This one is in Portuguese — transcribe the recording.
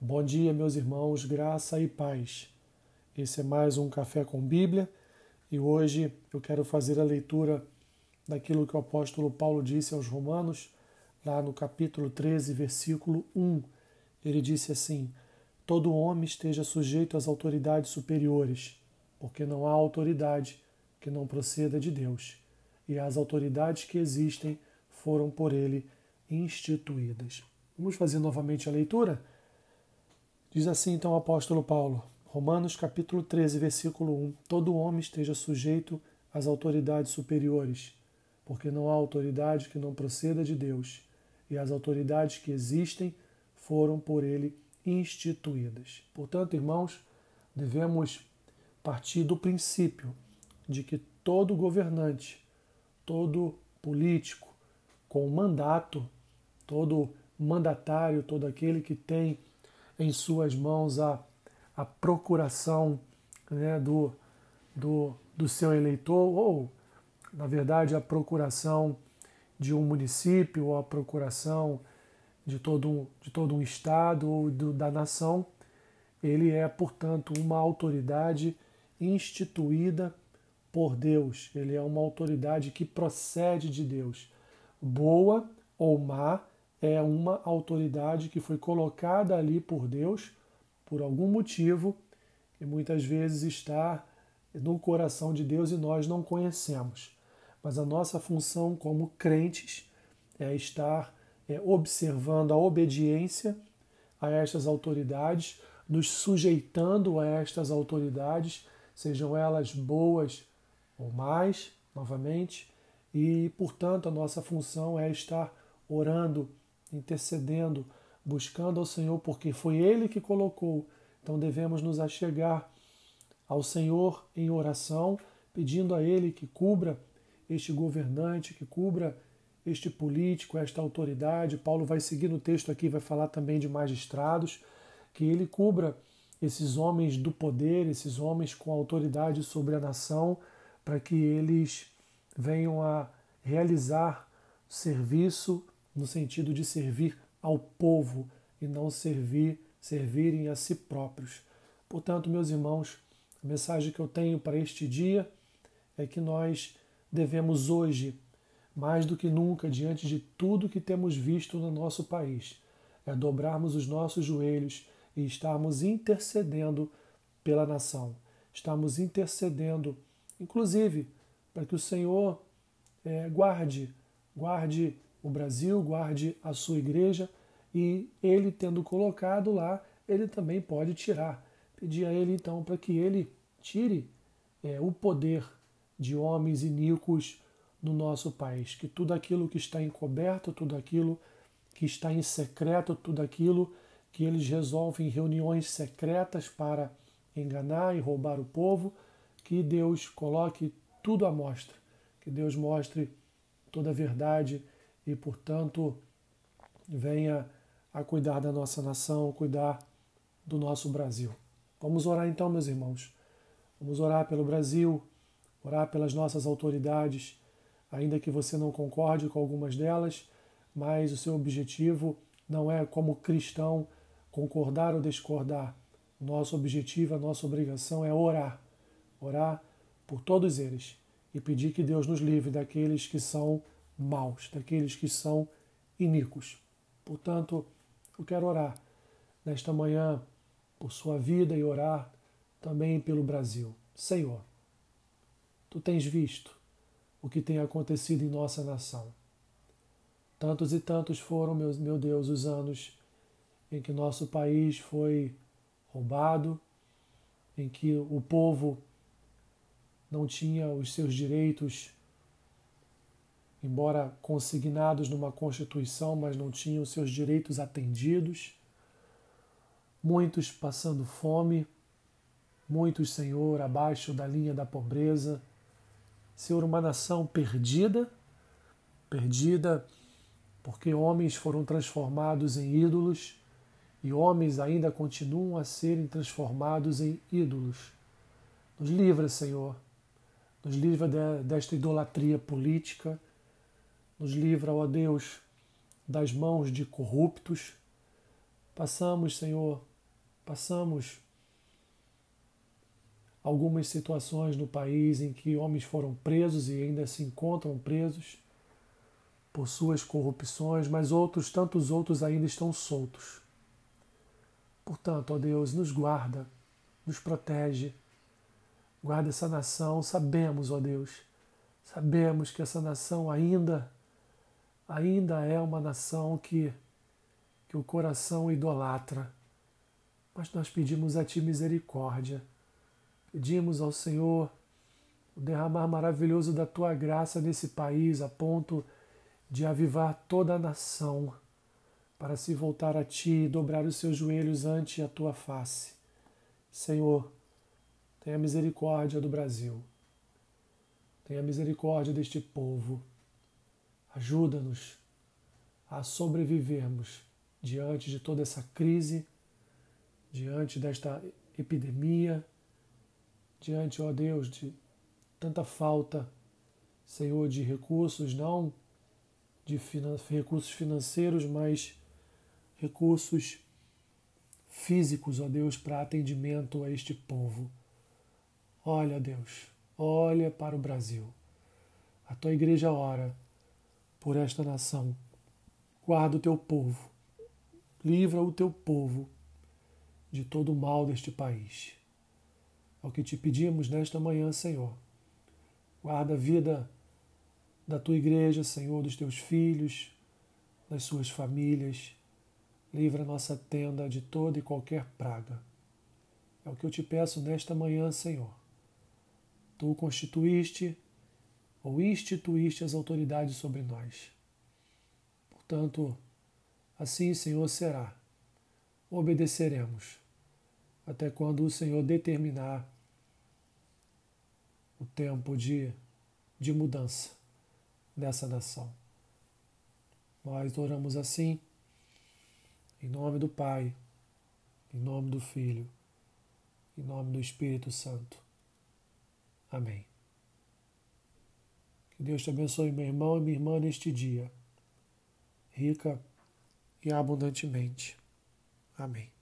Bom dia, meus irmãos, graça e paz. Esse é mais um Café com Bíblia e hoje eu quero fazer a leitura daquilo que o apóstolo Paulo disse aos Romanos, lá no capítulo 13, versículo 1. Ele disse assim: Todo homem esteja sujeito às autoridades superiores, porque não há autoridade que não proceda de Deus, e as autoridades que existem foram por ele instituídas. Vamos fazer novamente a leitura? Diz assim então o apóstolo Paulo, Romanos capítulo 13, versículo 1: Todo homem esteja sujeito às autoridades superiores, porque não há autoridade que não proceda de Deus, e as autoridades que existem foram por ele instituídas. Portanto, irmãos, devemos partir do princípio de que todo governante, todo político com mandato, todo mandatário, todo aquele que tem em suas mãos a, a procuração né, do, do, do seu eleitor, ou, na verdade, a procuração de um município, ou a procuração de todo um, de todo um estado ou do, da nação, ele é, portanto, uma autoridade instituída por Deus. Ele é uma autoridade que procede de Deus. Boa ou má, é uma autoridade que foi colocada ali por Deus por algum motivo e muitas vezes está no coração de Deus e nós não conhecemos. Mas a nossa função como crentes é estar é, observando a obediência a estas autoridades, nos sujeitando a estas autoridades, sejam elas boas ou mais, novamente, e portanto a nossa função é estar orando intercedendo, buscando ao Senhor, porque foi Ele que colocou. Então devemos nos achegar ao Senhor em oração, pedindo a Ele que cubra este governante, que cubra este político, esta autoridade. Paulo vai seguir no texto aqui, vai falar também de magistrados, que ele cubra esses homens do poder, esses homens com autoridade sobre a nação, para que eles venham a realizar serviço no sentido de servir ao povo e não servir, servirem a si próprios. Portanto, meus irmãos, a mensagem que eu tenho para este dia é que nós devemos hoje, mais do que nunca, diante de tudo que temos visto no nosso país, é dobrarmos os nossos joelhos e estarmos intercedendo pela nação. Estamos intercedendo, inclusive, para que o Senhor é, guarde, guarde o Brasil, guarde a sua igreja e ele tendo colocado lá, ele também pode tirar. Pedir a ele então para que ele tire é, o poder de homens iníquos no nosso país, que tudo aquilo que está encoberto, tudo aquilo que está em secreto, tudo aquilo que eles resolvem em reuniões secretas para enganar e roubar o povo, que Deus coloque tudo à mostra, que Deus mostre toda a verdade e, portanto, venha a cuidar da nossa nação, cuidar do nosso Brasil. Vamos orar então, meus irmãos. Vamos orar pelo Brasil, orar pelas nossas autoridades, ainda que você não concorde com algumas delas, mas o seu objetivo não é, como cristão, concordar ou discordar. Nosso objetivo, a nossa obrigação é orar. Orar por todos eles e pedir que Deus nos livre daqueles que são maus, daqueles que são iníquos. Portanto, eu quero orar nesta manhã por sua vida e orar também pelo Brasil. Senhor, tu tens visto o que tem acontecido em nossa nação. Tantos e tantos foram, meu, meu Deus, os anos em que nosso país foi roubado, em que o povo não tinha os seus direitos embora consignados numa Constituição, mas não tinham seus direitos atendidos. Muitos passando fome, muitos, Senhor, abaixo da linha da pobreza. Senhor, uma nação perdida, perdida porque homens foram transformados em ídolos e homens ainda continuam a serem transformados em ídolos. Nos livra, Senhor, nos livra desta idolatria política nos livra, ó Deus, das mãos de corruptos. Passamos, Senhor, Passamos algumas situações no país em que homens foram presos e ainda se encontram presos por suas corrupções, mas outros, tantos outros ainda estão soltos. Portanto, ó Deus, nos guarda, nos protege, guarda essa nação. Sabemos, ó Deus, sabemos que essa nação ainda, ainda é uma nação que, que o coração idolatra. Mas nós pedimos a Ti misericórdia, pedimos ao Senhor o derramar maravilhoso da Tua graça nesse país, a ponto de avivar toda a nação para se voltar a ti e dobrar os seus joelhos ante a tua face. Senhor, tenha misericórdia do Brasil. Tenha misericórdia deste povo. Ajuda-nos a sobrevivermos diante de toda essa crise, diante desta epidemia, diante, ó Deus, de tanta falta, Senhor, de recursos, não de finan recursos financeiros, mas recursos físicos, ó Deus, para atendimento a este povo. Olha, Deus, olha para o Brasil. A tua igreja ora por esta nação. Guarda o teu povo. Livra o teu povo de todo o mal deste país. É o que te pedimos nesta manhã, Senhor. Guarda a vida da tua igreja, Senhor, dos teus filhos, das suas famílias Livra nossa tenda de toda e qualquer praga. É o que eu te peço nesta manhã, Senhor. Tu constituíste ou instituíste as autoridades sobre nós. Portanto, assim, Senhor, será. Obedeceremos até quando o Senhor determinar o tempo de, de mudança dessa nação. Nós oramos assim em nome do Pai, em nome do Filho, em nome do Espírito Santo. Amém. Que Deus te abençoe, meu irmão e minha irmã, neste dia, rica e abundantemente. Amém.